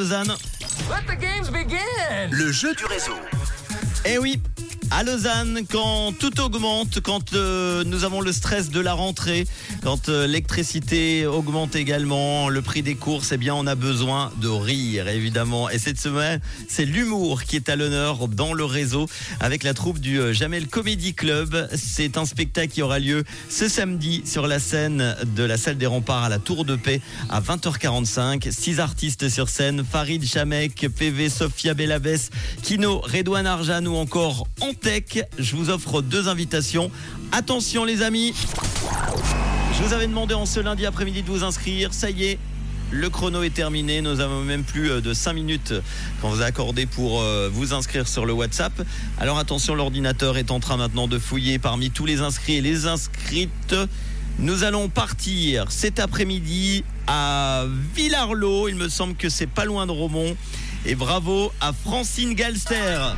Lausanne. Let the games begin. Le jeu du réseau. Eh oui, à Lausanne, quand tout augmente, quand euh, nous avons le stress de la rentrée, quand euh, l'électricité augmente également, le prix des courses, eh bien, on a besoin de rire, évidemment. Et cette semaine, c'est l'humour qui est à l'honneur dans le réseau avec la troupe du euh, Jamel Comedy Club. C'est un spectacle qui aura lieu ce samedi sur la scène de la salle des remparts à la Tour de Paix à 20h45. Six artistes sur scène, Farid Chamek, PV, Sofia Bellavès, Kino, Redouane Arjan ou encore Antec. Je vous offre deux invitations. Attention les amis, je vous avais demandé en ce lundi après-midi de vous inscrire. Ça y est, le chrono est terminé. Nous avons même plus euh, de 5 minutes qu'on vous a accordé pour euh, vous inscrire sur le WhatsApp. Alors attention, l'ordinateur est en train maintenant de fouiller parmi tous les inscrits et les inscrites. Nous allons partir cet après-midi à Villarlot. Il me semble que c'est pas loin de Romont. Et bravo à Francine Galster.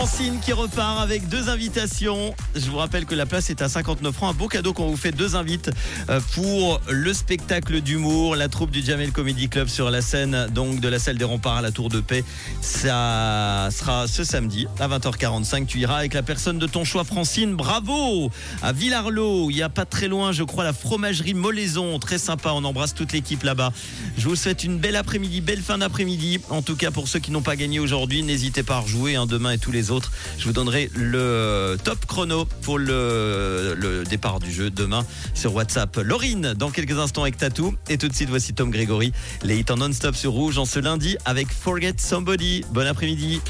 Francine qui repart avec deux invitations. Je vous rappelle que la place est à 59 francs. Un beau cadeau qu'on vous fait deux invites euh, pour le spectacle d'humour, la troupe du Jamel Comedy Club sur la scène donc de la salle des remparts à la Tour de Paix. Ça sera ce samedi à 20h45. Tu iras avec la personne de ton choix, Francine. Bravo à Villarlot. Il n'y a pas très loin, je crois, la fromagerie Molaison. Très sympa. On embrasse toute l'équipe là-bas. Je vous souhaite une belle après-midi, belle fin d'après-midi. En tout cas, pour ceux qui n'ont pas gagné aujourd'hui, n'hésitez pas à rejouer hein, demain et tous Je vous donnerai le top chrono pour le, départ du jeu demain sur WhatsApp. Laurine, dans quelques instants avec Tatou. Et tout de suite, voici Tom Grégory. Les hits en non-stop sur Rouge en ce lundi avec Forget Somebody. Bon après-midi.